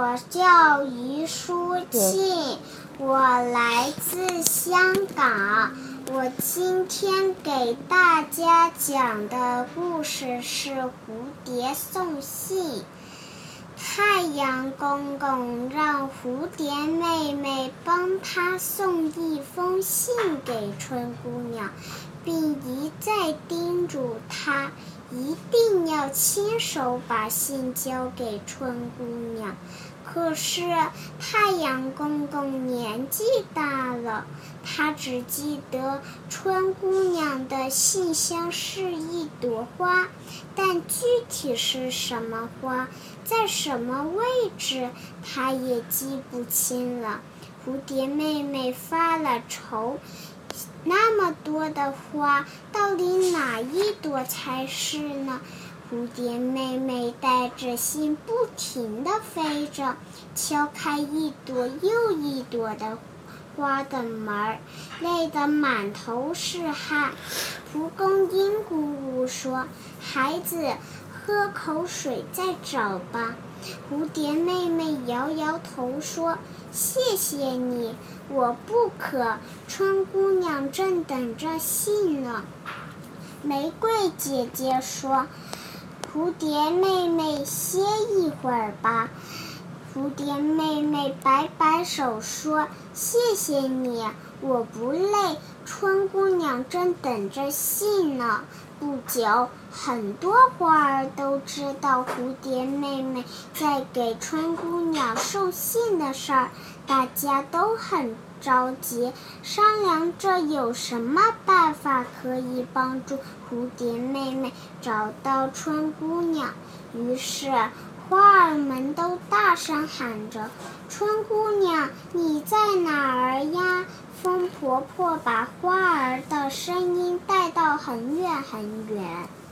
我叫于淑庆，我来自香港。我今天给大家讲的故事是《蝴蝶送信》。太阳公公让蝴蝶妹妹帮他送一封信给春姑娘，并一再叮嘱她。一定要亲手把信交给春姑娘。可是太阳公公年纪大了，他只记得春姑娘的信箱是一朵花，但具体是什么花，在什么位置，他也记不清了。蝴蝶妹妹发了愁。那么多的花，到底哪朵才是呢？蝴蝶妹妹带着信不停地飞着，敲开一朵又一朵的花的门儿，累得满头是汗。蒲公英姑姑说：“孩子，喝口水再找吧。”蝴蝶妹妹摇摇头说：“谢谢你，我不渴。春姑娘正等着信呢。”玫瑰姐姐说：“蝴蝶妹妹歇一会儿吧。”蝴蝶妹妹摆摆手说：“谢谢你，我不累。春姑娘正等着信呢。”不久，很多花儿都知道蝴蝶妹妹在给春姑娘送信的事儿，大家都很着急，商量着有什么办法可以帮助蝴蝶妹妹找到春姑娘。于是，花儿们都大声喊着：“春姑娘，你在哪儿呀？”风婆婆把花儿的声音带很远很远。